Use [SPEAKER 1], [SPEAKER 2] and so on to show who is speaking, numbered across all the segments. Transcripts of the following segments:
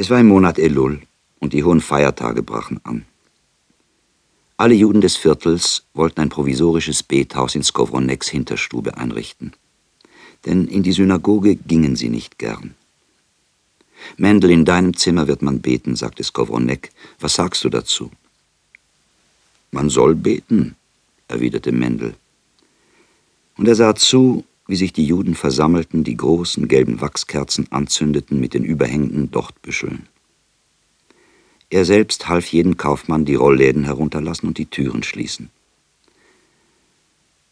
[SPEAKER 1] Es war im Monat Elul und die hohen Feiertage brachen an. Alle Juden des Viertels wollten ein provisorisches Bethaus in Skowroneks Hinterstube einrichten. Denn in die Synagoge gingen sie nicht gern. Mendel, in deinem Zimmer wird man beten, sagte Skowronek. Was sagst du dazu? Man soll beten, erwiderte Mendel. Und er sah zu, wie sich die Juden versammelten, die großen gelben Wachskerzen anzündeten mit den überhängenden Dochtbüscheln. Er selbst half jedem Kaufmann die Rollläden herunterlassen und die Türen schließen.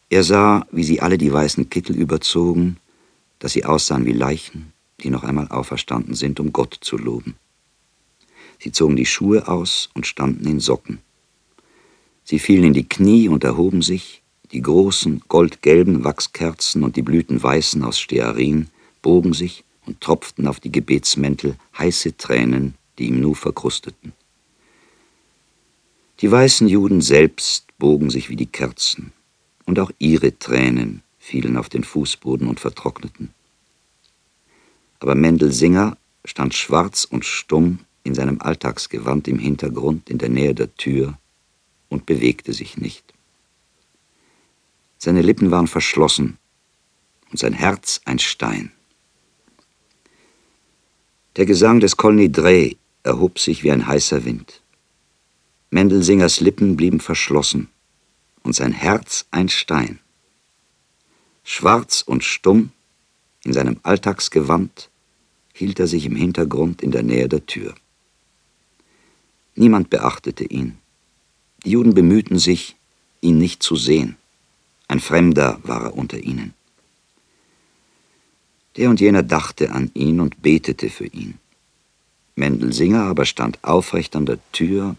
[SPEAKER 1] Er sah, wie sie alle die weißen Kittel überzogen, dass sie aussahen wie Leichen, die noch einmal auferstanden sind, um Gott zu loben. Sie zogen die Schuhe aus und standen in Socken. Sie fielen in die Knie und erhoben sich, die großen goldgelben Wachskerzen und die blütenweißen aus Stearin bogen sich und tropften auf die Gebetsmäntel heiße Tränen, die ihm nur verkrusteten. Die weißen Juden selbst bogen sich wie die Kerzen, und auch ihre Tränen fielen auf den Fußboden und vertrockneten. Aber Mendel Singer stand schwarz und stumm in seinem Alltagsgewand im Hintergrund in der Nähe der Tür und bewegte sich nicht. Seine Lippen waren verschlossen und sein Herz ein Stein. Der Gesang des Kolny Dreh erhob sich wie ein heißer Wind. Mendelsingers Lippen blieben verschlossen und sein Herz ein Stein. Schwarz und stumm, in seinem Alltagsgewand, hielt er sich im Hintergrund in der Nähe der Tür. Niemand beachtete ihn. Die Juden bemühten sich, ihn nicht zu sehen. Ein Fremder war er unter ihnen. Der und jener dachte an ihn und betete für ihn. Mendelsinger aber stand aufrecht an der Tür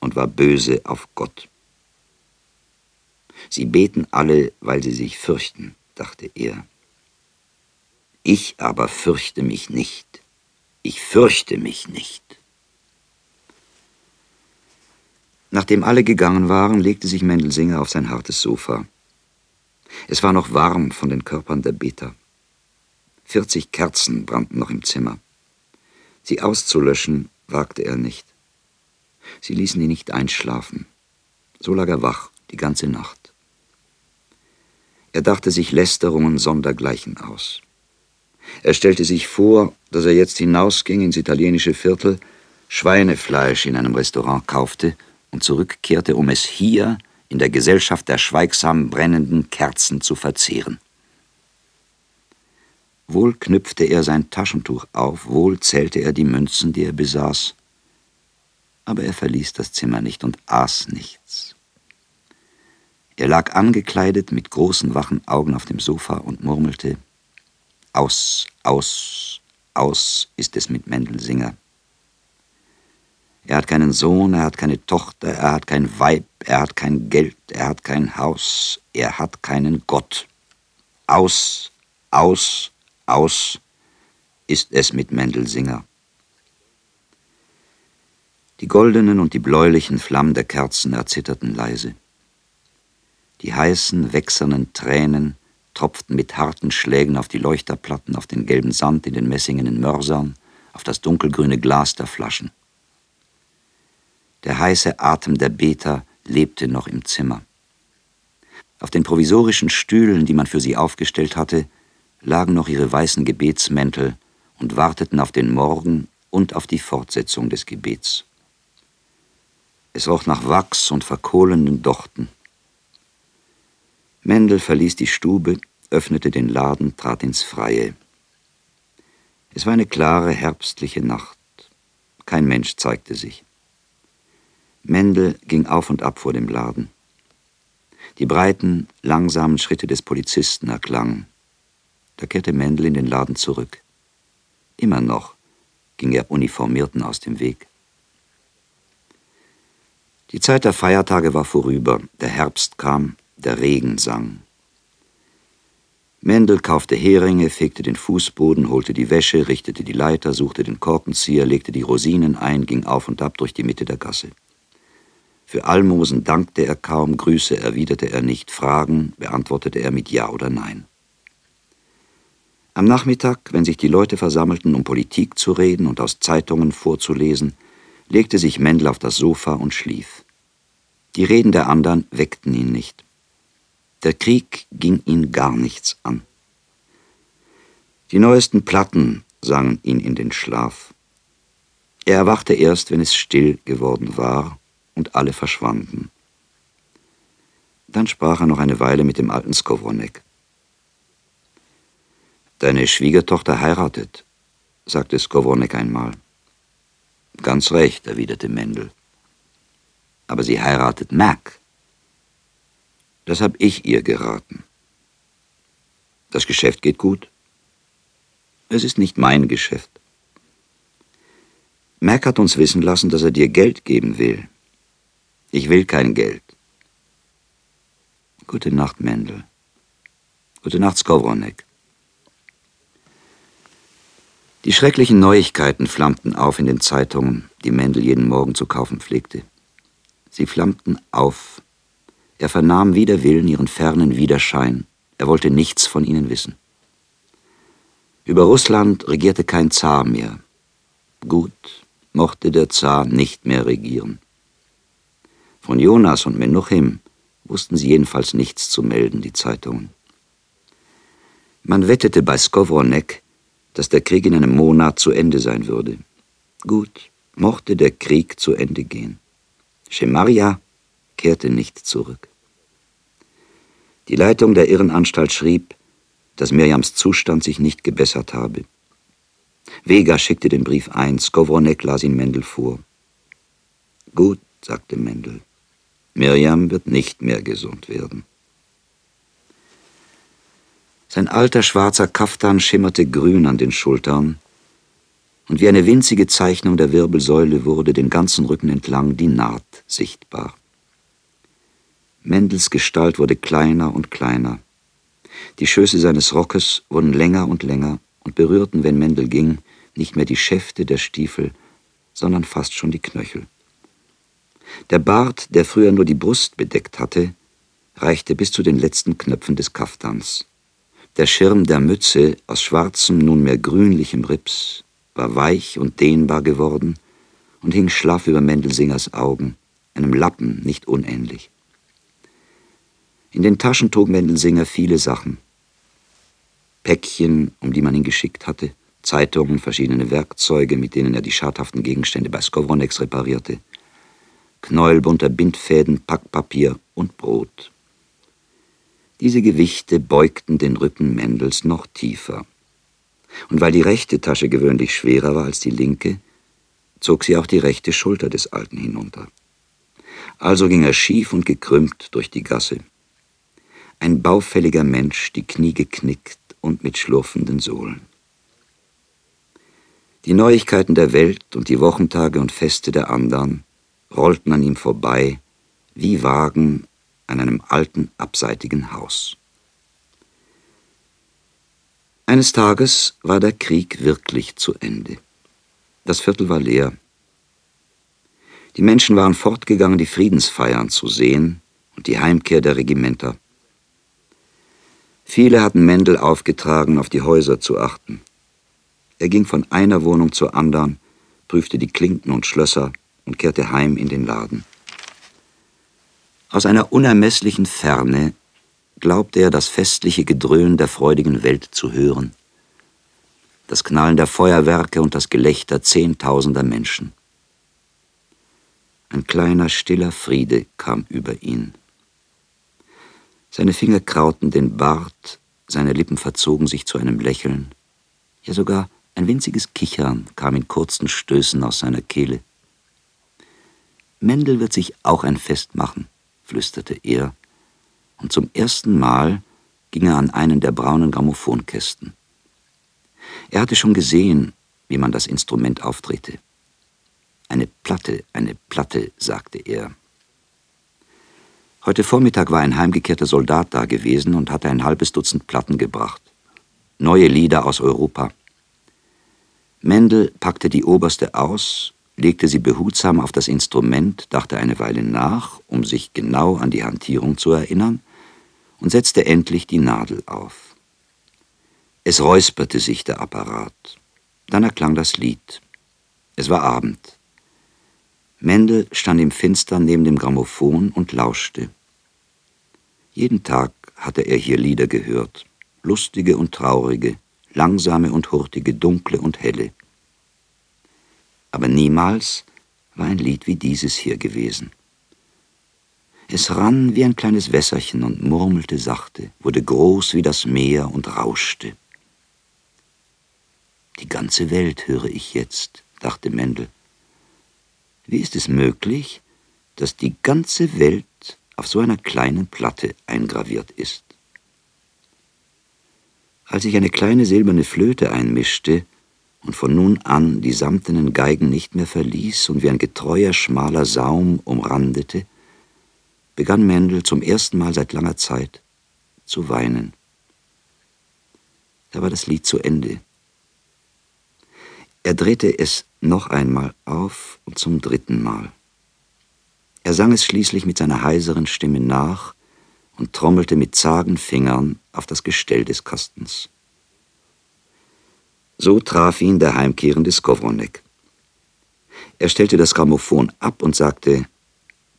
[SPEAKER 1] und war böse auf Gott. Sie beten alle, weil sie sich fürchten, dachte er. Ich aber fürchte mich nicht. Ich fürchte mich nicht. Nachdem alle gegangen waren, legte sich Mendelsinger auf sein hartes Sofa. Es war noch warm von den Körpern der Beter. Vierzig Kerzen brannten noch im Zimmer. Sie auszulöschen wagte er nicht. Sie ließen ihn nicht einschlafen. So lag er wach die ganze Nacht. Er dachte sich Lästerungen sondergleichen aus. Er stellte sich vor, dass er jetzt hinausging ins italienische Viertel, Schweinefleisch in einem Restaurant kaufte und zurückkehrte, um es hier in der Gesellschaft der schweigsam brennenden Kerzen zu verzehren. Wohl knüpfte er sein Taschentuch auf, wohl zählte er die Münzen, die er besaß, aber er verließ das Zimmer nicht und aß nichts. Er lag angekleidet mit großen wachen Augen auf dem Sofa und murmelte Aus, aus, aus ist es mit Mendelsinger. Er hat keinen Sohn, er hat keine Tochter, er hat kein Weib, er hat kein Geld, er hat kein Haus, er hat keinen Gott. Aus, aus, aus ist es mit Mendelsinger. Die goldenen und die bläulichen Flammen der Kerzen erzitterten leise. Die heißen, wächsernen Tränen tropften mit harten Schlägen auf die Leuchterplatten, auf den gelben Sand in den messingenen Mörsern, auf das dunkelgrüne Glas der Flaschen. Der heiße Atem der Beter lebte noch im Zimmer. Auf den provisorischen Stühlen, die man für sie aufgestellt hatte, lagen noch ihre weißen Gebetsmäntel und warteten auf den Morgen und auf die Fortsetzung des Gebets. Es roch nach Wachs und verkohlenen Dochten. Mendel verließ die Stube, öffnete den Laden, trat ins Freie. Es war eine klare herbstliche Nacht. Kein Mensch zeigte sich. Mendel ging auf und ab vor dem Laden. Die breiten, langsamen Schritte des Polizisten erklangen. Da kehrte Mendel in den Laden zurück. Immer noch ging er Uniformierten aus dem Weg. Die Zeit der Feiertage war vorüber, der Herbst kam, der Regen sang. Mendel kaufte Heringe, fegte den Fußboden, holte die Wäsche, richtete die Leiter, suchte den Korkenzieher, legte die Rosinen ein, ging auf und ab durch die Mitte der Gasse. Für Almosen dankte er kaum, Grüße erwiderte er nicht, Fragen beantwortete er mit Ja oder Nein. Am Nachmittag, wenn sich die Leute versammelten, um Politik zu reden und aus Zeitungen vorzulesen, legte sich Mendel auf das Sofa und schlief. Die Reden der anderen weckten ihn nicht. Der Krieg ging ihn gar nichts an. Die neuesten Platten sangen ihn in den Schlaf. Er erwachte erst, wenn es still geworden war und alle verschwanden. Dann sprach er noch eine Weile mit dem alten Skowronek. Deine Schwiegertochter heiratet, sagte Skowronek einmal. Ganz recht, erwiderte Mendel. Aber sie heiratet Mac. Das hab ich ihr geraten. Das Geschäft geht gut. Es ist nicht mein Geschäft. Mac hat uns wissen lassen, dass er dir Geld geben will. Ich will kein Geld. Gute Nacht, Mendel. Gute Nacht, Skowronek. Die schrecklichen Neuigkeiten flammten auf in den Zeitungen, die Mendel jeden Morgen zu kaufen pflegte. Sie flammten auf. Er vernahm wider Willen ihren fernen Widerschein. Er wollte nichts von ihnen wissen. Über Russland regierte kein Zar mehr. Gut mochte der Zar nicht mehr regieren. Von Jonas und Menuchim wussten sie jedenfalls nichts zu melden, die Zeitungen. Man wettete bei Skowronek, dass der Krieg in einem Monat zu Ende sein würde. Gut, mochte der Krieg zu Ende gehen. Schemaria kehrte nicht zurück. Die Leitung der Irrenanstalt schrieb, dass Mirjams Zustand sich nicht gebessert habe. Vega schickte den Brief ein, Skowronek las ihn Mendel vor. Gut, sagte Mendel, Mirjam wird nicht mehr gesund werden. Sein alter schwarzer Kaftan schimmerte grün an den Schultern, und wie eine winzige Zeichnung der Wirbelsäule wurde den ganzen Rücken entlang die Naht sichtbar. Mendels Gestalt wurde kleiner und kleiner. Die Schöße seines Rockes wurden länger und länger und berührten, wenn Mendel ging, nicht mehr die Schäfte der Stiefel, sondern fast schon die Knöchel. Der Bart, der früher nur die Brust bedeckt hatte, reichte bis zu den letzten Knöpfen des Kaftans. Der Schirm der Mütze aus schwarzem, nunmehr grünlichem Rips war weich und dehnbar geworden und hing schlaff über Mendelsingers Augen, einem Lappen nicht unähnlich. In den Taschen trug Mendelsinger viele Sachen. Päckchen, um die man ihn geschickt hatte, Zeitungen, verschiedene Werkzeuge, mit denen er die schadhaften Gegenstände bei Skowronex reparierte, Knäuel bunter Bindfäden, Packpapier und Brot. Diese Gewichte beugten den Rücken Mendels noch tiefer. Und weil die rechte Tasche gewöhnlich schwerer war als die linke, zog sie auch die rechte Schulter des Alten hinunter. Also ging er schief und gekrümmt durch die Gasse. Ein baufälliger Mensch, die Knie geknickt und mit schlurfenden Sohlen. Die Neuigkeiten der Welt und die Wochentage und Feste der anderen rollten an ihm vorbei wie Wagen an einem alten, abseitigen Haus. Eines Tages war der Krieg wirklich zu Ende. Das Viertel war leer. Die Menschen waren fortgegangen, die Friedensfeiern zu sehen und die Heimkehr der Regimenter. Viele hatten Mendel aufgetragen, auf die Häuser zu achten. Er ging von einer Wohnung zur anderen, prüfte die Klinken und Schlösser und kehrte heim in den Laden. Aus einer unermesslichen Ferne glaubte er das festliche Gedröhn der freudigen Welt zu hören, das Knallen der Feuerwerke und das Gelächter zehntausender Menschen. Ein kleiner, stiller Friede kam über ihn. Seine Finger krauten den Bart, seine Lippen verzogen sich zu einem Lächeln, ja sogar ein winziges Kichern kam in kurzen Stößen aus seiner Kehle. Mendel wird sich auch ein Fest machen flüsterte er, und zum ersten Mal ging er an einen der braunen Grammophonkästen. Er hatte schon gesehen, wie man das Instrument aufdrehte. Eine Platte, eine Platte, sagte er. Heute Vormittag war ein heimgekehrter Soldat da gewesen und hatte ein halbes Dutzend Platten gebracht. Neue Lieder aus Europa. Mendel packte die oberste aus legte sie behutsam auf das Instrument, dachte eine Weile nach, um sich genau an die Hantierung zu erinnern, und setzte endlich die Nadel auf. Es räusperte sich der Apparat. Dann erklang das Lied. Es war Abend. Mendel stand im Finstern neben dem Grammophon und lauschte. Jeden Tag hatte er hier Lieder gehört, lustige und traurige, langsame und hurtige, dunkle und helle. Aber niemals war ein Lied wie dieses hier gewesen. Es rann wie ein kleines Wässerchen und murmelte sachte, wurde groß wie das Meer und rauschte. Die ganze Welt höre ich jetzt, dachte Mendel. Wie ist es möglich, dass die ganze Welt auf so einer kleinen Platte eingraviert ist? Als ich eine kleine silberne Flöte einmischte und von nun an die samtenen Geigen nicht mehr verließ und wie ein getreuer, schmaler Saum umrandete, begann Mendel zum ersten Mal seit langer Zeit zu weinen. Da war das Lied zu Ende. Er drehte es noch einmal auf und zum dritten Mal. Er sang es schließlich mit seiner heiseren Stimme nach und trommelte mit zagen Fingern auf das Gestell des Kastens. So traf ihn der heimkehrende Skowronek. Er stellte das Grammophon ab und sagte,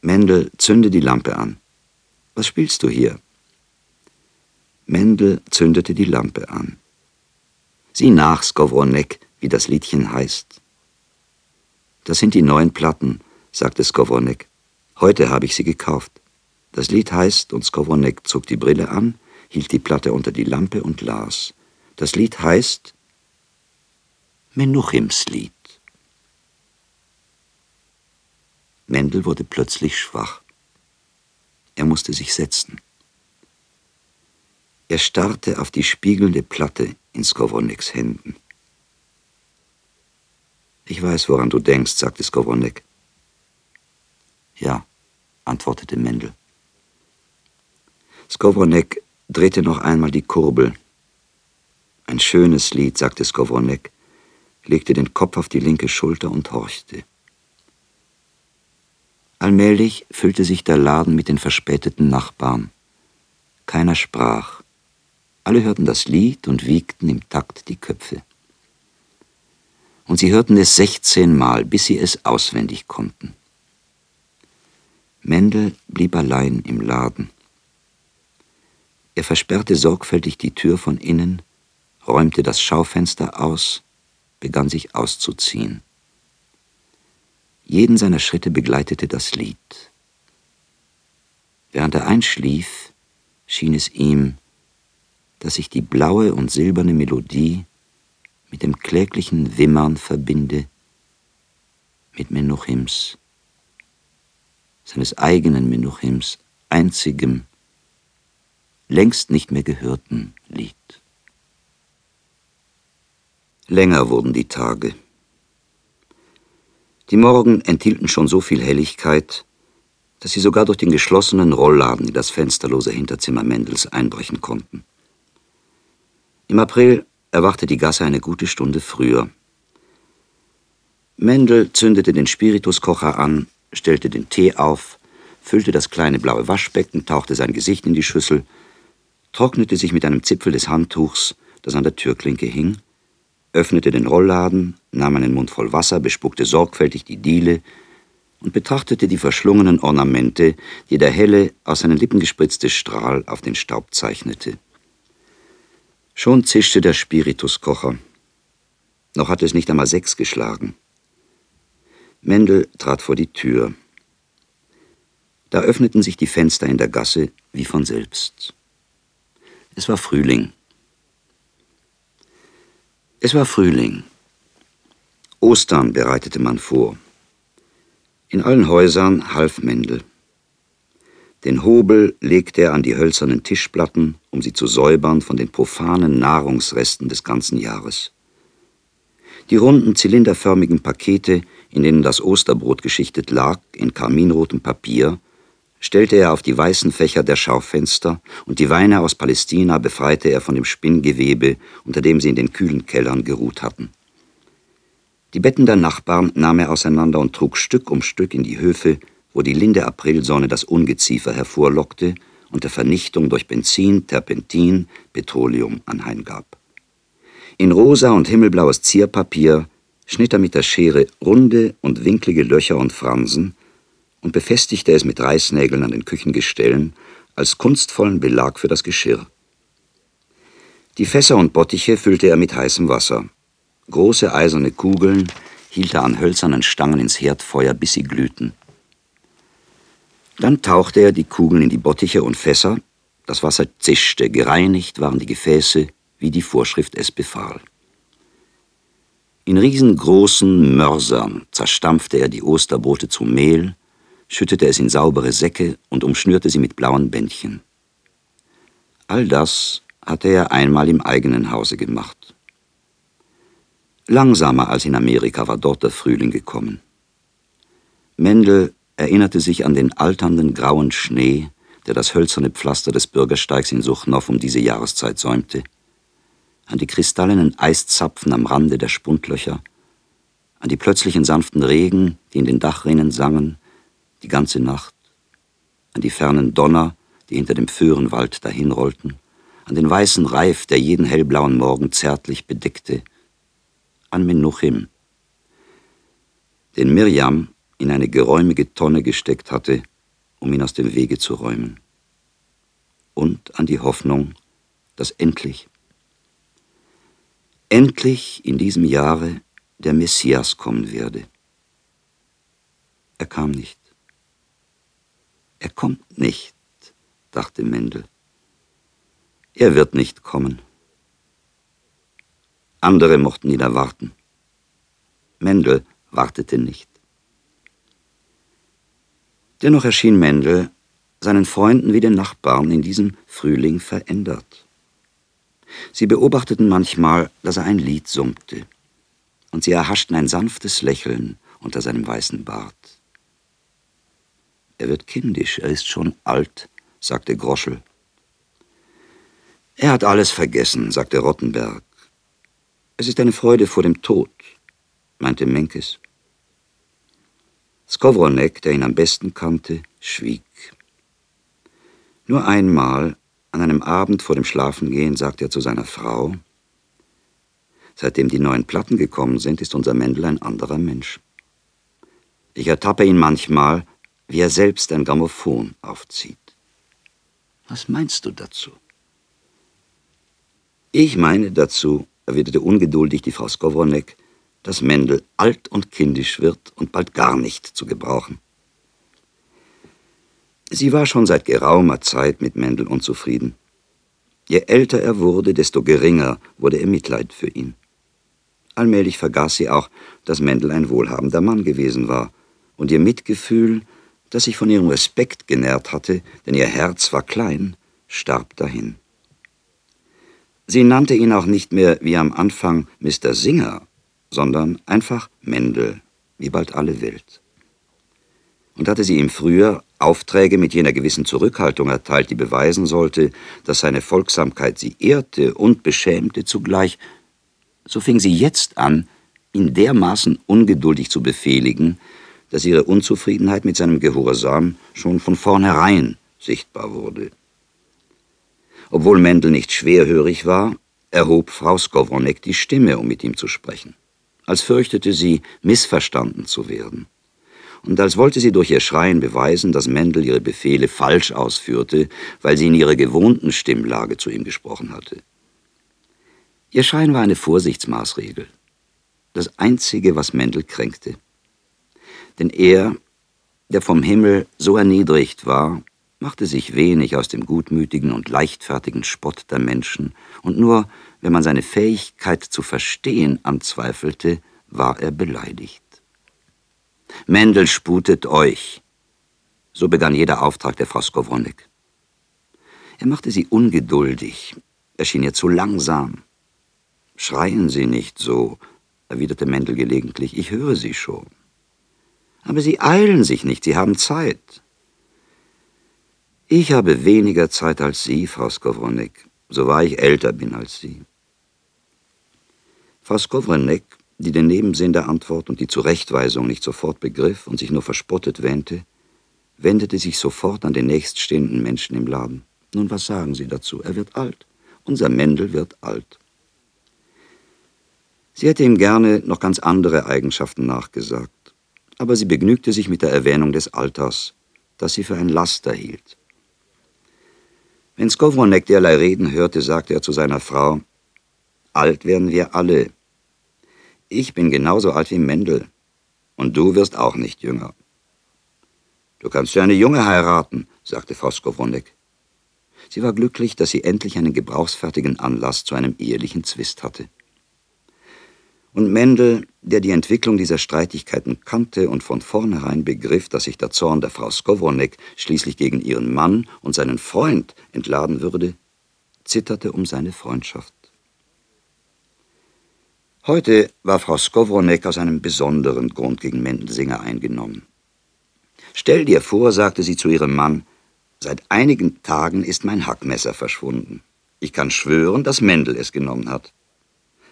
[SPEAKER 1] Mendel, zünde die Lampe an. Was spielst du hier? Mendel zündete die Lampe an. Sieh nach, Skowronek, wie das Liedchen heißt. Das sind die neuen Platten, sagte Skowronek. Heute habe ich sie gekauft. Das Lied heißt, und Skowronek zog die Brille an, hielt die Platte unter die Lampe und las. Das Lied heißt Menuchims Lied. Mendel wurde plötzlich schwach. Er musste sich setzen. Er starrte auf die spiegelnde Platte in Skowroneks Händen. Ich weiß, woran du denkst, sagte Skowronek. Ja, antwortete Mendel. Skowronek drehte noch einmal die Kurbel. Ein schönes Lied, sagte Skowronek, legte den Kopf auf die linke Schulter und horchte. Allmählich füllte sich der Laden mit den verspäteten Nachbarn. Keiner sprach. Alle hörten das Lied und wiegten im Takt die Köpfe und sie hörten es sechzehnmal, bis sie es auswendig konnten. Mendel blieb allein im Laden. Er versperrte sorgfältig die Tür von innen, räumte das Schaufenster aus, begann sich auszuziehen. Jeden seiner Schritte begleitete das Lied. Während er einschlief, schien es ihm, dass sich die blaue und silberne Melodie mit dem kläglichen Wimmern verbinde, mit Menuchims, seines eigenen Menuchims, einzigem, längst nicht mehr gehörten Lied. Länger wurden die Tage. Die Morgen enthielten schon so viel Helligkeit, dass sie sogar durch den geschlossenen Rollladen in das fensterlose Hinterzimmer Mendels einbrechen konnten. Im April erwachte die Gasse eine gute Stunde früher. Mendel zündete den Spirituskocher an, stellte den Tee auf, füllte das kleine blaue Waschbecken, tauchte sein Gesicht in die Schüssel, trocknete sich mit einem Zipfel des Handtuchs, das an der Türklinke hing, öffnete den Rollladen, nahm einen Mund voll Wasser, bespuckte sorgfältig die Diele und betrachtete die verschlungenen Ornamente, die der helle, aus seinen Lippen gespritzte Strahl auf den Staub zeichnete. Schon zischte der Spirituskocher. Noch hatte es nicht einmal sechs geschlagen. Mendel trat vor die Tür. Da öffneten sich die Fenster in der Gasse wie von selbst. Es war Frühling. Es war Frühling. Ostern bereitete man vor. In allen Häusern half Mendel. Den Hobel legte er an die hölzernen Tischplatten, um sie zu säubern von den profanen Nahrungsresten des ganzen Jahres. Die runden, zylinderförmigen Pakete, in denen das Osterbrot geschichtet lag, in karminrotem Papier, stellte er auf die weißen Fächer der Schaufenster, und die Weine aus Palästina befreite er von dem Spinngewebe, unter dem sie in den kühlen Kellern geruht hatten. Die Betten der Nachbarn nahm er auseinander und trug Stück um Stück in die Höfe, wo die linde Aprilsonne das Ungeziefer hervorlockte und der Vernichtung durch Benzin, Terpentin, Petroleum anheimgab. In rosa und himmelblaues Zierpapier schnitt er mit der Schere runde und winklige Löcher und Fransen und befestigte es mit Reißnägeln an den Küchengestellen als kunstvollen Belag für das Geschirr. Die Fässer und Bottiche füllte er mit heißem Wasser. Große eiserne Kugeln hielt er an hölzernen Stangen ins Herdfeuer, bis sie glühten. Dann tauchte er die Kugeln in die Bottiche und Fässer, das Wasser zischte, gereinigt waren die Gefäße, wie die Vorschrift es befahl. In riesengroßen Mörsern zerstampfte er die Osterbrote zu Mehl, schüttete es in saubere Säcke und umschnürte sie mit blauen Bändchen. All das hatte er einmal im eigenen Hause gemacht. Langsamer als in Amerika war dort der Frühling gekommen. Mendel erinnerte sich an den alternden grauen Schnee, der das hölzerne Pflaster des Bürgersteigs in Suchnow um diese Jahreszeit säumte, an die kristallenen Eiszapfen am Rande der Spundlöcher, an die plötzlichen sanften Regen, die in den Dachrinnen sangen, die ganze Nacht, an die fernen Donner, die hinter dem Föhrenwald dahinrollten, an den weißen Reif, der jeden hellblauen Morgen zärtlich bedeckte, an Menuchim, den Mirjam in eine geräumige Tonne gesteckt hatte, um ihn aus dem Wege zu räumen. Und an die Hoffnung, dass endlich, endlich in diesem Jahre der Messias kommen werde. Er kam nicht. Kommt nicht, dachte Mendel. Er wird nicht kommen. Andere mochten ihn erwarten. Mendel wartete nicht. Dennoch erschien Mendel seinen Freunden wie den Nachbarn in diesem Frühling verändert. Sie beobachteten manchmal, dass er ein Lied summte, und sie erhaschten ein sanftes Lächeln unter seinem weißen Bart. Er wird kindisch, er ist schon alt, sagte Groschel. Er hat alles vergessen, sagte Rottenberg. Es ist eine Freude vor dem Tod, meinte Menkes. Skowronek, der ihn am besten kannte, schwieg. Nur einmal, an einem Abend vor dem Schlafengehen, sagte er zu seiner Frau, Seitdem die neuen Platten gekommen sind, ist unser Mendel ein anderer Mensch. Ich ertappe ihn manchmal, wie er selbst ein Grammophon aufzieht. Was meinst du dazu? Ich meine dazu, erwiderte ungeduldig die Frau Skowronek, dass Mendel alt und kindisch wird und bald gar nicht zu gebrauchen. Sie war schon seit geraumer Zeit mit Mendel unzufrieden. Je älter er wurde, desto geringer wurde ihr Mitleid für ihn. Allmählich vergaß sie auch, dass Mendel ein wohlhabender Mann gewesen war, und ihr Mitgefühl, das sich von ihrem Respekt genährt hatte, denn ihr Herz war klein, starb dahin. Sie nannte ihn auch nicht mehr wie am Anfang Mr. Singer, sondern einfach Mendel, wie bald alle Welt. Und hatte sie ihm früher Aufträge mit jener gewissen Zurückhaltung erteilt, die beweisen sollte, dass seine Folgsamkeit sie ehrte und beschämte zugleich, so fing sie jetzt an, ihn dermaßen ungeduldig zu befehligen, dass ihre Unzufriedenheit mit seinem Gehorsam schon von vornherein sichtbar wurde. Obwohl Mendel nicht schwerhörig war, erhob Frau Skowronek die Stimme, um mit ihm zu sprechen als fürchtete sie, missverstanden zu werden. Und als wollte sie durch ihr Schreien beweisen, dass Mendel ihre Befehle falsch ausführte, weil sie in ihrer gewohnten Stimmlage zu ihm gesprochen hatte. Ihr Schein war eine Vorsichtsmaßregel, das Einzige, was Mendel kränkte. Denn er, der vom Himmel so erniedrigt war, machte sich wenig aus dem gutmütigen und leichtfertigen Spott der Menschen, und nur wenn man seine Fähigkeit zu verstehen anzweifelte, war er beleidigt. Mendel sputet euch. So begann jeder Auftrag der Frau Skowronek. Er machte sie ungeduldig, er schien ihr zu langsam. Schreien Sie nicht so, erwiderte Mendel gelegentlich, ich höre Sie schon. Aber Sie eilen sich nicht, Sie haben Zeit. Ich habe weniger Zeit als Sie, Frau Skowronek so wahr ich älter bin als Sie. Frau Skowronek, die den Nebensinn der Antwort und die Zurechtweisung nicht sofort begriff und sich nur verspottet wähnte, wendete sich sofort an den nächststehenden Menschen im Laden. Nun, was sagen Sie dazu? Er wird alt. Unser Mendel wird alt. Sie hätte ihm gerne noch ganz andere Eigenschaften nachgesagt, aber sie begnügte sich mit der Erwähnung des Alters, das sie für ein Laster hielt. Wenn Skowronek derlei Reden hörte, sagte er zu seiner Frau, Alt werden wir alle. Ich bin genauso alt wie Mendel, und du wirst auch nicht jünger. Du kannst ja eine Junge heiraten, sagte Frau Skowronek. Sie war glücklich, dass sie endlich einen gebrauchsfertigen Anlass zu einem ehelichen Zwist hatte. Und Mendel, der die Entwicklung dieser Streitigkeiten kannte und von vornherein begriff, dass sich der Zorn der Frau Skowronek schließlich gegen ihren Mann und seinen Freund entladen würde, zitterte um seine Freundschaft. Heute war Frau Skowronek aus einem besonderen Grund gegen Mendelsinger eingenommen. Stell dir vor, sagte sie zu ihrem Mann, seit einigen Tagen ist mein Hackmesser verschwunden. Ich kann schwören, dass Mendel es genommen hat.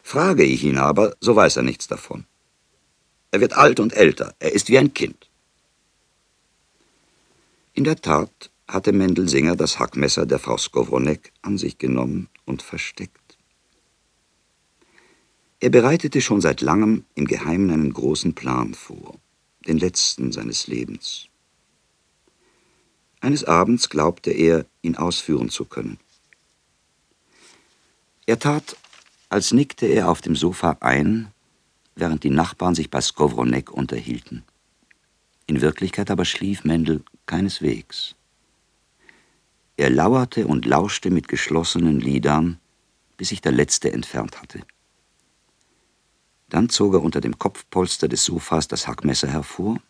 [SPEAKER 1] Frage ich ihn aber, so weiß er nichts davon. Er wird alt und älter, er ist wie ein Kind. In der Tat hatte Mendelsinger das Hackmesser der Frau Skowronek an sich genommen und versteckt. Er bereitete schon seit langem im Geheimen einen großen Plan vor, den letzten seines Lebens. Eines Abends glaubte er, ihn ausführen zu können. Er tat, als nickte er auf dem Sofa ein, während die Nachbarn sich bei Skowronek unterhielten. In Wirklichkeit aber schlief Mendel keineswegs. Er lauerte und lauschte mit geschlossenen Lidern, bis sich der letzte entfernt hatte. Dann zog er unter dem Kopfpolster des Sofas das Hackmesser hervor,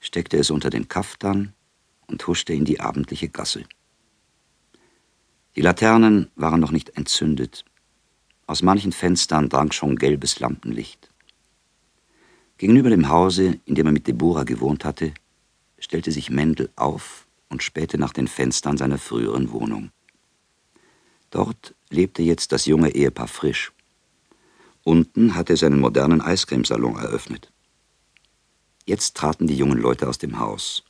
[SPEAKER 1] steckte es unter den Kaftan und huschte in die abendliche Gasse. Die Laternen waren noch nicht entzündet. Aus manchen Fenstern drang schon gelbes Lampenlicht. Gegenüber dem Hause, in dem er mit Deborah gewohnt hatte, stellte sich Mendel auf und spähte nach den Fenstern seiner früheren Wohnung. Dort lebte jetzt das junge Ehepaar frisch. Unten hatte er seinen modernen Eiscremesalon eröffnet. Jetzt traten die jungen Leute aus dem Haus.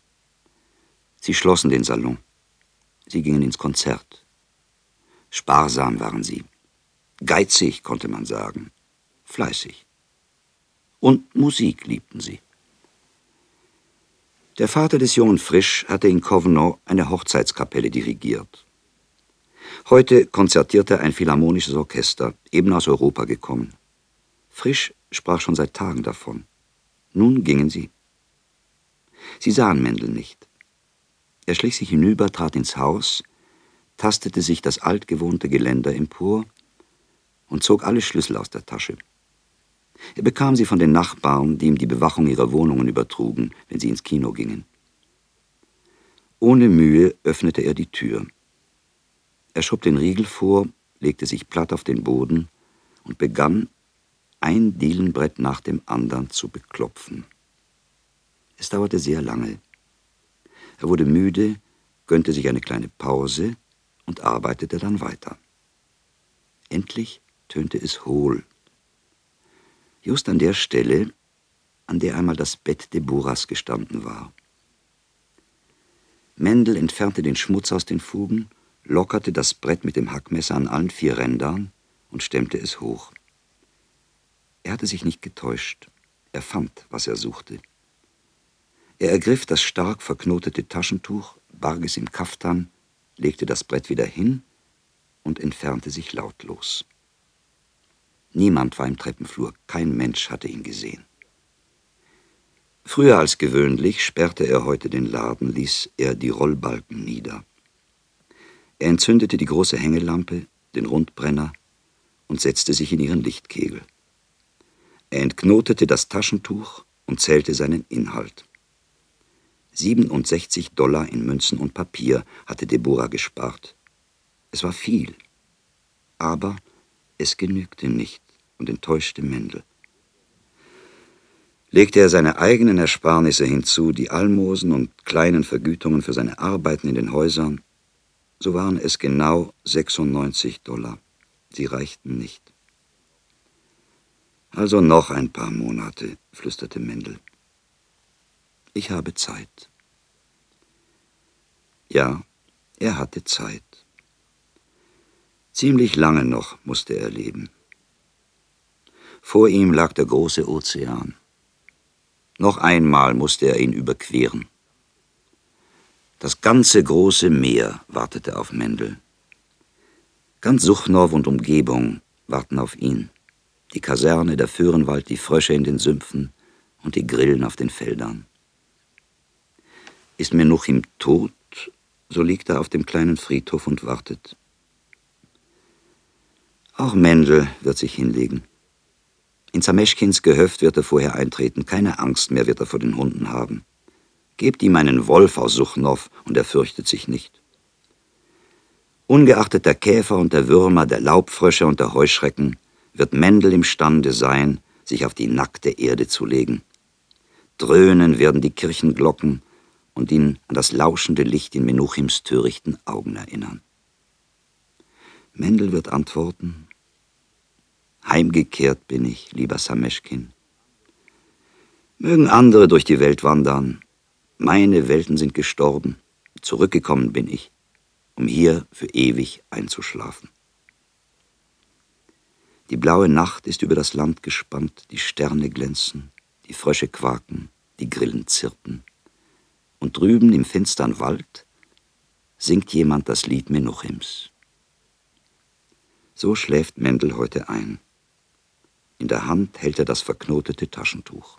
[SPEAKER 1] Sie schlossen den Salon. Sie gingen ins Konzert. Sparsam waren sie. Geizig, konnte man sagen. Fleißig. Und Musik liebten sie. Der Vater des jungen Frisch hatte in Covenant eine Hochzeitskapelle dirigiert. Heute konzertierte ein philharmonisches Orchester, eben aus Europa gekommen. Frisch sprach schon seit Tagen davon. Nun gingen sie. Sie sahen Mendel nicht. Er schlich sich hinüber, trat ins Haus, tastete sich das altgewohnte Geländer empor und zog alle Schlüssel aus der Tasche. Er bekam sie von den Nachbarn, die ihm die Bewachung ihrer Wohnungen übertrugen, wenn sie ins Kino gingen. Ohne Mühe öffnete er die Tür. Er schob den Riegel vor, legte sich platt auf den Boden und begann, ein Dielenbrett nach dem anderen zu beklopfen. Es dauerte sehr lange. Er wurde müde, gönnte sich eine kleine Pause und arbeitete dann weiter. Endlich tönte es hohl. Just an der Stelle, an der einmal das Bett Deborahs gestanden war. Mendel entfernte den Schmutz aus den Fugen, lockerte das Brett mit dem Hackmesser an allen vier Rändern und stemmte es hoch. Er hatte sich nicht getäuscht. Er fand, was er suchte. Er ergriff das stark verknotete Taschentuch, barg es im Kaftan, legte das Brett wieder hin und entfernte sich lautlos. Niemand war im Treppenflur, kein Mensch hatte ihn gesehen. Früher als gewöhnlich sperrte er heute den Laden, ließ er die Rollbalken nieder. Er entzündete die große Hängelampe, den Rundbrenner und setzte sich in ihren Lichtkegel. Er entknotete das Taschentuch und zählte seinen Inhalt. 67 Dollar in Münzen und Papier hatte Deborah gespart. Es war viel, aber es genügte nicht und enttäuschte Mendel. Legte er seine eigenen Ersparnisse hinzu, die Almosen und kleinen Vergütungen für seine Arbeiten in den Häusern, so waren es genau 96 Dollar. Sie reichten nicht. Also noch ein paar Monate, flüsterte Mendel. Ich habe Zeit. Ja, er hatte Zeit. Ziemlich lange noch musste er leben. Vor ihm lag der große Ozean. Noch einmal musste er ihn überqueren. Das ganze große Meer wartete auf Mendel. Ganz Suchnow und Umgebung warten auf ihn. Die Kaserne, der Föhrenwald, die Frösche in den Sümpfen und die Grillen auf den Feldern. Ist Menuchim tot, so liegt er auf dem kleinen Friedhof und wartet. Auch Mendel wird sich hinlegen. In Zameschkins Gehöft wird er vorher eintreten, keine Angst mehr wird er vor den Hunden haben. Gebt ihm einen Wolf aus Suchnow und er fürchtet sich nicht. Ungeachtet der Käfer und der Würmer, der Laubfrösche und der Heuschrecken, wird Mendel imstande sein, sich auf die nackte Erde zu legen. Dröhnen werden die Kirchenglocken und ihn an das lauschende Licht in Menuchims törichten Augen erinnern. Mendel wird antworten, Heimgekehrt bin ich, lieber Sameschkin. Mögen andere durch die Welt wandern, meine Welten sind gestorben, zurückgekommen bin ich, um hier für ewig einzuschlafen. Die blaue Nacht ist über das Land gespannt, die Sterne glänzen, die Frösche quaken, die Grillen zirpen. Und drüben im finstern Wald singt jemand das Lied Menuchims. So schläft Mendel heute ein. In der Hand hält er das verknotete Taschentuch.